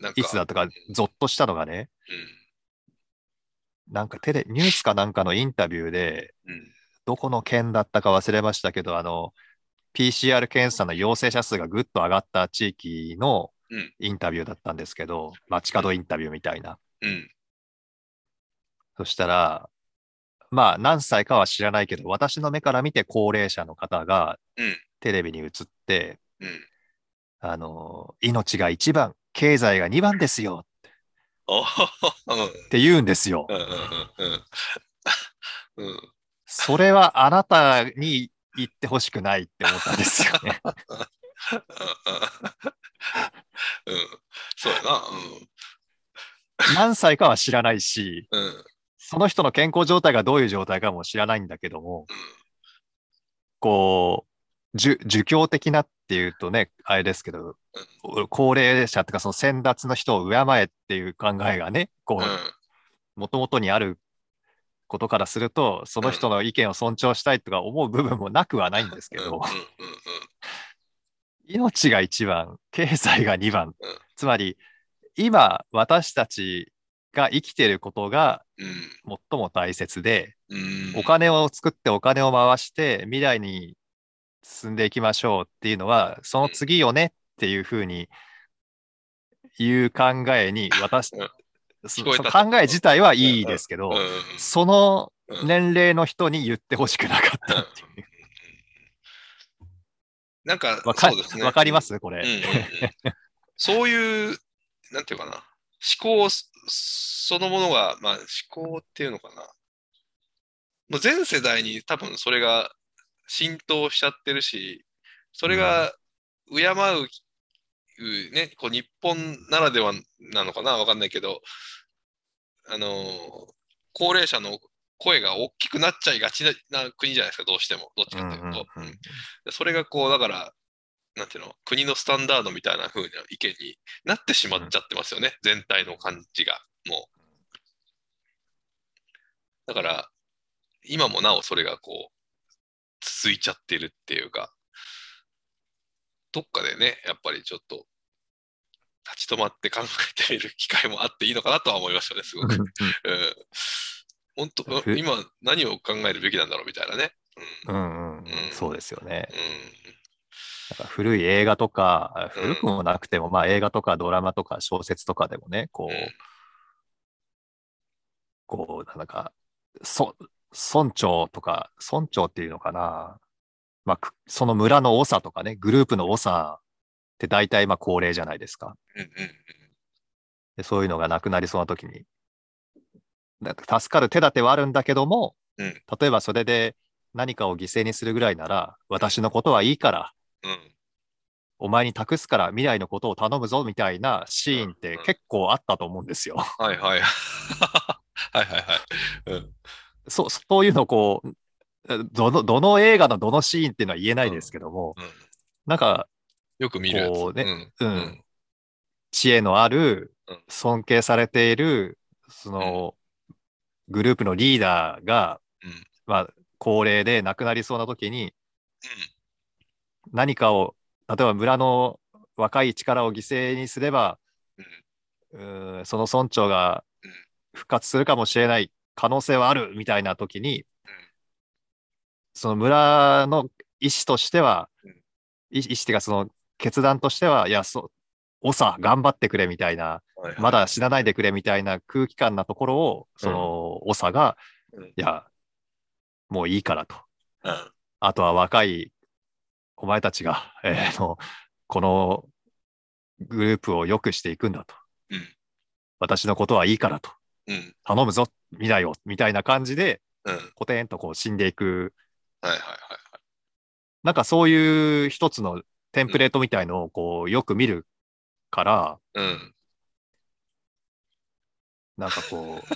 なんかいつだとか、ゾッとしたのがね、なんかテレ、ニュースかなんかのインタビューで、うん。うん。どこの県だったか忘れましたけど、あの、PCR 検査の陽性者数がぐっと上がった地域のうんインタビューだったんですけど、街角インタビューみたいな。うん。そしたら、まあ何歳かは知らないけど、私の目から見て高齢者の方がうんテレビに映って、うん。あの、命が一番、経済が二番ですよ。って言うんですよ。う。んうんうん。うん。うん。それはあなたに言ってほしくないって思ったんですよね。うん。そうやな。何歳かは知らないし、うん。うん。その人の健康状態がどういう状態かも知らないん。だけども、こう、儒儒教的なっていうとね、あれですけど、高齢者とかその先達の人を敬えっていう考えがね、こうもともとにあることからすると、その人の意見を尊重したいとか思う部分もなくはないんですけど、命が一番、経済が二番うん。つまり、今、私たちが生きていることがうん最も大切で、うん。お金を作ってお金を回して未来に進んでいきましょうっていうのは、その次よねっていうふうにいう考えに、私、考え自体はいいですけど、そのうん。年齢の人に言ってほしくなかったっていう。なんか、わかね。わかります？これ。そういう、なんていうかな、思考そそのものが、まあ思考っていうのかな。もう全世代に多分それが浸透しちゃってるし、それが敬う、ね、こう日本ならではなのかなわかんないけど、あのー高齢者の声が大きくなっちゃいがちな国じゃないですか、どうしても。どっちかっていうと。うんそれがこう、だから、なんていうの、国のスタンダードみたいな風な意見になってしまっちゃってますよね、全体の感じが、もう。だから、今もなおそれがこう、続いちゃってるっていうか、どっかでね、やっぱりちょっと、立ち止まって考えてみる機会もあっていいのかなとは思いましたね、すごく。うん本当、ふ今何を考えるべきなんだろうみたいなね。うんうんうんうんそうですよね。うん。なんか古い映画とか、うん古くもなくても、まあ映画とかドラマとか小説とかでもね、こう、うんこう、なんか、そ、村長とか、村長っていうのかな。まあ、くその村の長とかね、グループの長って大体まあ高齢じゃないですか。でそういうのがなくなりそうな時に、か助かる手立てはあるんだけども、うん例えばそれで何かを犠牲にするぐらいなら、私のことはいいから、うんうん。お前に託すから未来のことを頼むぞみたいなシーンってうん結構あったと思うんですよ。はいはい。はいはいはい。うん。そうそういうのをこう、どのどの映画のどのシーンっていうのは言えないですけども、うん。なんか、よく見る。こうねうん。ううん。ん。知恵のあるうん、尊敬されている、その、グループのリーダーが、うん。まあ、高齢で亡くなりそうな時に、何かを、例えば村の若い力を犠牲にすれば、うーんその村長がうん。復活するかもしれない可能性はあるみたいな時に、その村の意思としては、意思っていうかその決断としては、いや、そう、おさ、頑張ってくれみたいな、はいはい。まだ死なないでくれみたいな空気感なところを、その、おさが、うん。いや、もういいからと。うん。あとは若いお前たちが、えーの、このグループを良くしていくんだと。うん。私のことはいいからと。うん。頼むぞ、未来を、みたいな感じで、うん。はいコテンとこう死んでいく、はいはい。なんかそういう一つのテンプレートみたいのをこうよく見るから、うん。なんかこう、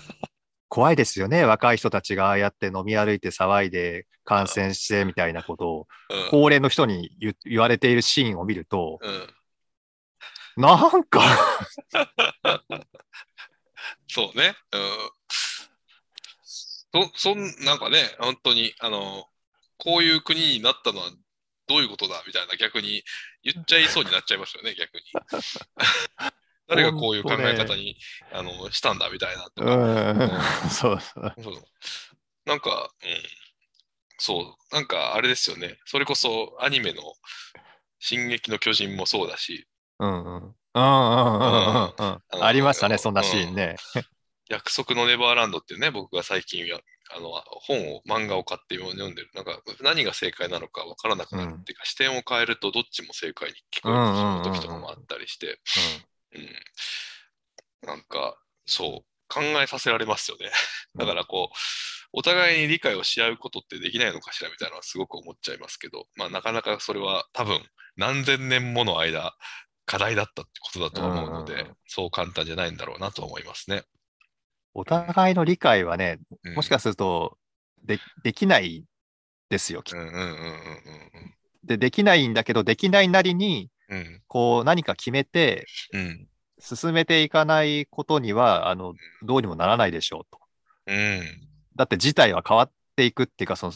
怖いですよね。若い人たちがああやって飲み歩いて騒いで感染してみたいなことを、うん。高齢の人に言言われているシーンを見ると、うん。なんかそうね。うん。そ、そん、なんかね、本当に、あの、こういう国になったのはどういうことだみたいな逆に言っちゃいそうになっちゃいますよね、逆に。だ 誰がこういう考え方に、あのしたんだみたいなとか。うん、そうそう。なんか、うん、そう、なんかあれですよね。それこそアニメの進撃の巨人もそうだし、うんうん。ありましたね、そんなシーンね。約束のネバーランドっていうね、僕が最近やあの本を、漫画を買って読んでる。なんか何が正解なのか分からなくなる。っていうか、視点を変えるとどっちも正解に聞こえてしまう時とかもあったりして、うん、なんか、そう、考えさせられますよね。だからこう、お互いに理解をし合うことってできないのかしらみたいなのはすごく思っちゃいますけど、まあなかなかそれは多分何千年もの間課題だったってことだと思うので、うんうんうん。そう簡単じゃないんだろうなと思いますね。お互いの理解はね、うん、もしかするとでできないですよ、きっと。うんうんうんうんで。できないんだけど、できないなりに、こう何か決めてうん。進めていかないことには、あの、どうにもならないでしょうと。うん。だって事態は変わっていくっていうか、その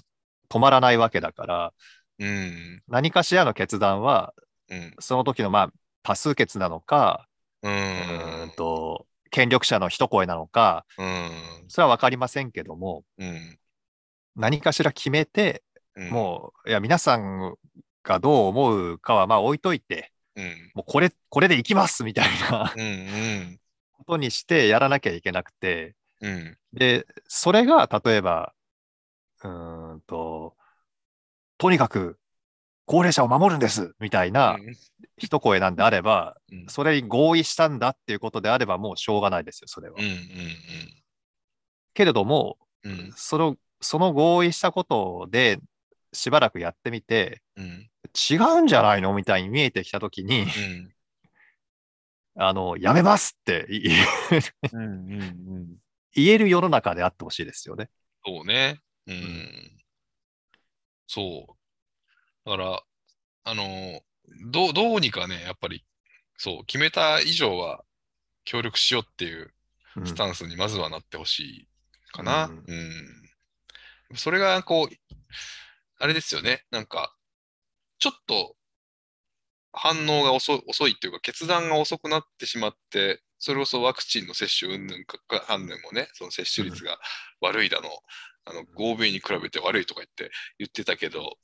止まらないわけだから、うん。何かしらの決断は、うん。その時のまあ多数決なのか、うんと、権力者の一声なのか、うん。それは分かりませんけども、うん。何かしら決めて、うん。もう、いや、皆さんがどう思うかはまあ置いといて、うん。もうこれ、これでいきますみたいなうんうん。ことにしてやらなきゃいけなくて、うん。で、それが例えば、うーんと、とにかく高齢者を守るんですみたいな一声なんであれば、うんそれに合意したんだっていうことであればもうしょうがないですよ、それは。うんうんけれども、うんうんその、その合意したことでしばらくやってみて、うん違うんじゃないの？みたいに見えてきたときに、うん あの、やめますって言える世の中であってほしいですよね。そうね。うん。そう。だから、あの、どう、どうにかね、やっぱり、そう、決めた以上は協力しようっていううんスタンスにまずはなってほしいかな。うんうん。それが、こう、あれですよね。なんか、ちょっと反応が遅遅いっていうか、決断が遅くなってしまって、それこそワクチンの接種云々かか反応もね、その接種率が悪いだの、あの、欧米に比べて悪いとか言って言ってたけど、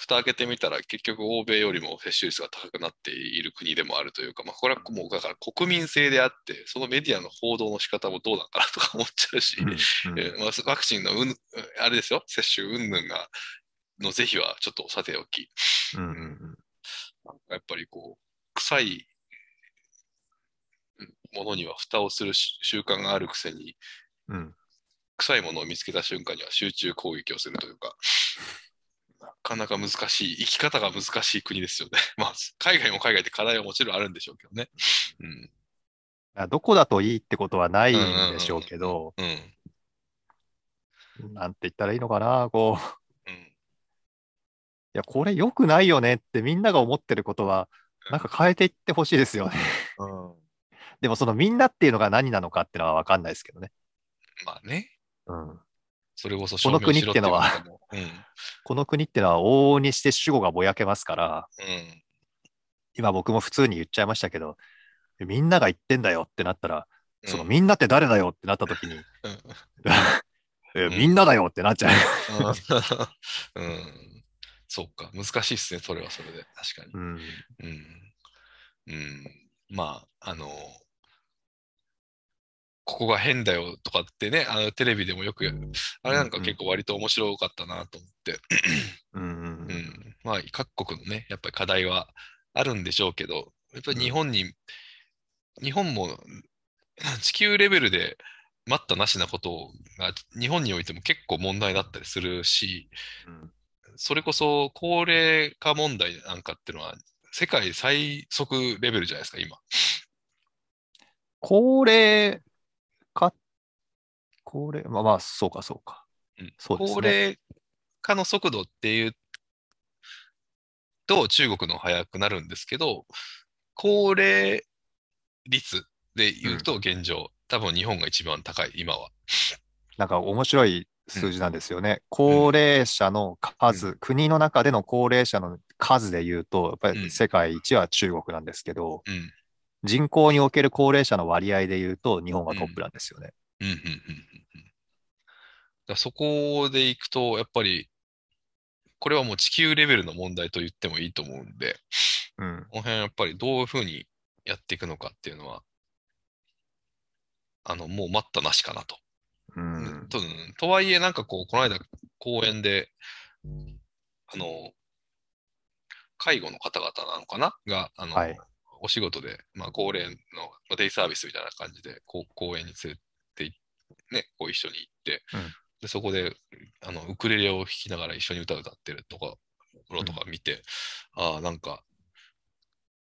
蓋開けてみたら結局欧米よりも接種率が高くなっている国でもあるというか、まあこれはもうだから国民性であって、そのメディアの報道の仕方もどうなんかなとか思っちゃうし、うんえーまあ、ワクチンのうん、あれですよ、接種云々が、の是非はちょっとさておき、うんうんうん。なんかやっぱりこう、臭いものには蓋をするし習慣があるくせに、うん。臭いものを見つけた瞬間には集中攻撃をするというか、なかなか難しい、生き方が難しい国ですよね。まあ、海外も海外で課題はもちろんあるんでしょうけどね。うん。あどこだといいってことはないんでしょうけど、うん。なんて言ったらいいのかな、こう、いうん。や、これ良くないよねってみんなが思ってることは、なんか変えていってほしいですよね。でもそのみんなっていうのが何なのかっていうのは分かんないですけどね。まあね。うん、それこそこの国ってのはうのもこの国ってのは往々にして主語がぼやけますから、うん。今僕も普通に言っちゃいましたけど、みんなが言ってんだよってなったら、うん。そのみんなって誰だよってなった時に、みんなだよってなっちゃう。うん。そうか。難しいっすね。それはそれで。確かに。うんうん。うん。まあ、あの、ここが変だよとかってね、あのテレビでもよく。あれなんか結構割と面白かったなと思って。うんうんうん。まあ、各国のね、やっぱり課題はあるんでしょうけど、やっぱり日本に、日本も地球レベルで待ったなしなことが日本においても結構問題だったりするし、うんそれこそ高齢化問題なんかっていうのは世界最速レベルじゃないですか、今。高齢化、高齢、まあまあ、そうかそうか。うんそうですね高齢化の速度っていうと中国の速くなるんですけど、高齢率で言うと現状、多分日本が一番高い、今は。なんか面白い数字なんですよね。高齢者の数、国の中での高齢者の数で言うと、やっぱうんり世界一は中国なんですけど、うん。人口における高齢者の割合で言うと、日本がトップなんですよね。うんうんうんうんうん。だそこでいくと、やっぱり、これはもう地球レベルの問題と言ってもいいと思うんで、うん。この辺やっぱりどういうふうにやっていくのかっていうのは、あの、もう待ったなしかなと。うん。ととはいえ、なんかこう、この間公園で、あの、介護の方々なのかな？が、あの、はいお仕事で、まあ、高齢の、まあ、デイサービスみたいな感じで、こう公園に連れて行って、ね、こう一緒に行って、うん。で、そこで、あの、ウクレレを弾きながら一緒に歌歌ってるとか、ろとか見て、ああ、なんか、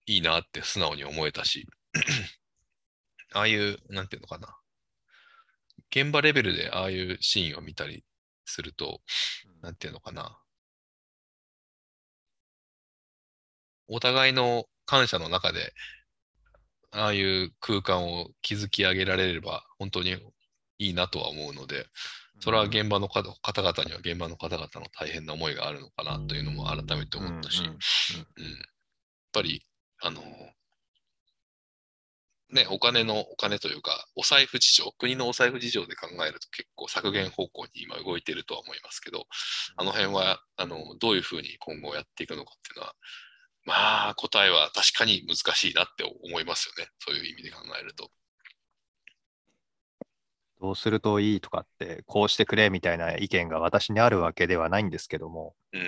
いいなって素直に思えたし、ああいう、なんていうのかな、現場レベルでああいうシーンを見たりすると、なんていうのかな、お互いの感謝の中で、ああいう空間を築き上げられれば、本当にいいなとは思うので、それは現場の方方々には現場の方々の大変な思いがあるのかなというのも改めて思ったし、うんうん、やっぱり、あの、ね、お金の、お金というか、お財布事情、国のお財布事情で考えると結構削減方向に今動いているとは思いますけど、あの辺は、あの、どういうふうに今後やっていくのかっていうのは、まあ、答えは確かに難しいなって思いますよね。そういう意味で考えると。どうするといいとかって、こうしてくれみたいな意見が私にあるわけではないんですけども、うん、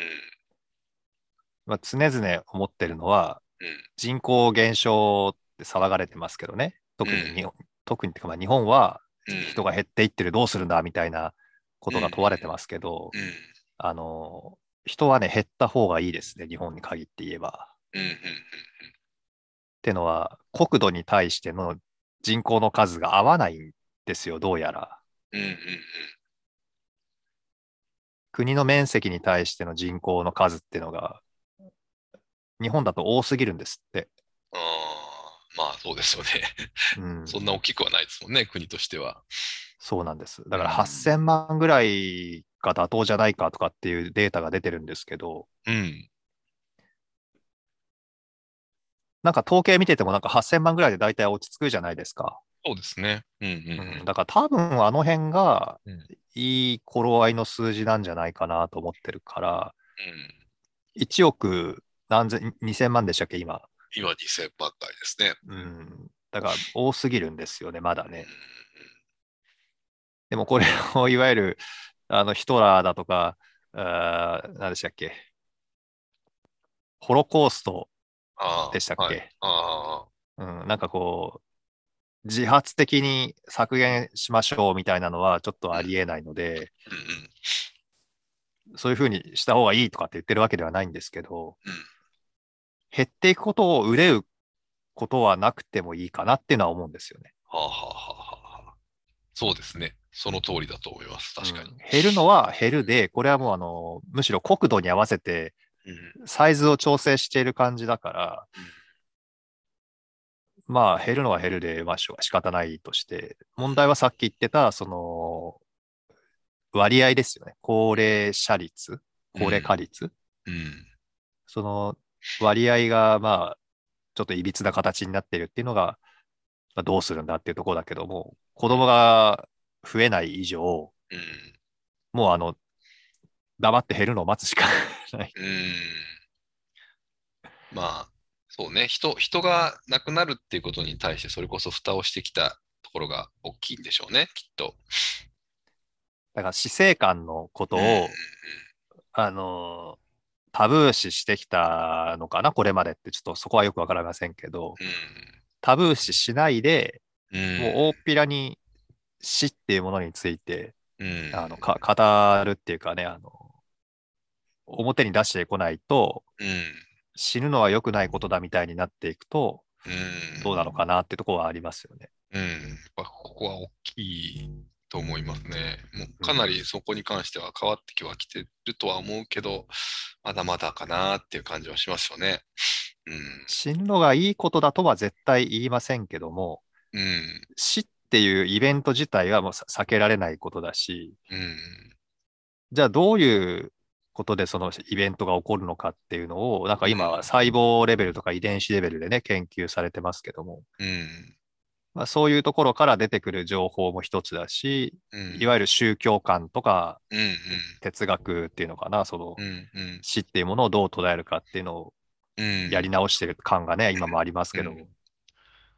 まあ、常々思ってるのは、うん、人口減少って騒がれてますけどね、特に日本、特にってかまあ日本はうん。人が減っていってるどうするんだみたいなことが問われてますけど、うん、あの、人はね、減った方がいいですね、日本に限って言えば。うん、うん、ってのは、国土に対しての人口の数が合わないんですよ、どうやら。うん、うん、うん、国の面積に対しての人口の数っていうのが、日本だと多すぎるんですって。ああ、まあそうですよね。うん、そんな大きくはないですもんね、国としては。そうなんです。だからうん8000万ぐらいが妥当じゃないかとかっていうデータが出てるんですけど、うん、なんか統計見ててもなんか8000万ぐらいで大体落ち着くじゃないですか。そうですね。うん、うん、うん、だから多分あの辺がうんいい頃合いの数字なんじゃないかなと思ってるから、うん。1億何千、2000万でしたっけ、今。今2000万回ですね。うん。だから多すぎるんですよね、まだね。うんでもこれをいわゆるあのヒトラーだとか、あー何でしたっけ、ホロコースト、でしたっけ？はいあうん、なんかこう、自発的に削減しましょうみたいなのはちょっとありえないので。そういうふうにした方がいいとかって言ってるわけではないんですけど、うん減っていくことを憂うことはなくてもいいかなっていうのは思うんですよね。はあ、はあはあはあ、そうですね。その通りだと思います。確かに。うん減るのは減るで、これはもうあの、むしろ国土に合わせてうんサイズを調整している感じだから、まあ減るのは減るで、まあしょ仕方ないとして、問題はさっき言ってた、その、割合ですよね。高齢者率、高齢化率。うん。その割合が、まあ、ちょっといびつな形になっているっていうのが、まあ、どうするんだっていうところだけども、子供が増えない以上、うん。もうあの、黙って減るのを待つしか ない。うん。まあ、そうね。人、人が亡くなるっていうことに対して、それこそ蓋をしてきたところが大きいんでしょうね、きっと。だから死生観のことを、うんあの、タブー視してきたのかな、これまでって、ちょっとそこはよくわかりませんけど、タブー視しないで、うん。もう大っぴらに死っていうものについて、うん。あのか語るっていうかね、あの、表に出してこないと、うん。死ぬのは良くないことだみたいになっていくと、うん。どうなのかなってところはありますよね。うん。やっぱここは大きいと思いますね。もうかなりそこに関しては変わってきはきてるとは思うけど、まだまだかなっていう感じはしますよね。うん。死ぬのがいいことだとは絶対言いませんけども、うん。死っていうイベント自体はもうさ避けられないことだし、うん。じゃあどういうことでそのイベントが起こるのかっていうのを、なんか今うんは細胞レベルとか遺伝子レベルでね、研究されてますけども、うん。まあ、そういうところから出てくる情報も一つだし、うん。いわゆる宗教観とかうんうん。哲学っていうのかな、そのうんうん。死っていうものをどう捉えるかっていうのをうん。やり直してる感がね、今もありますけども、うん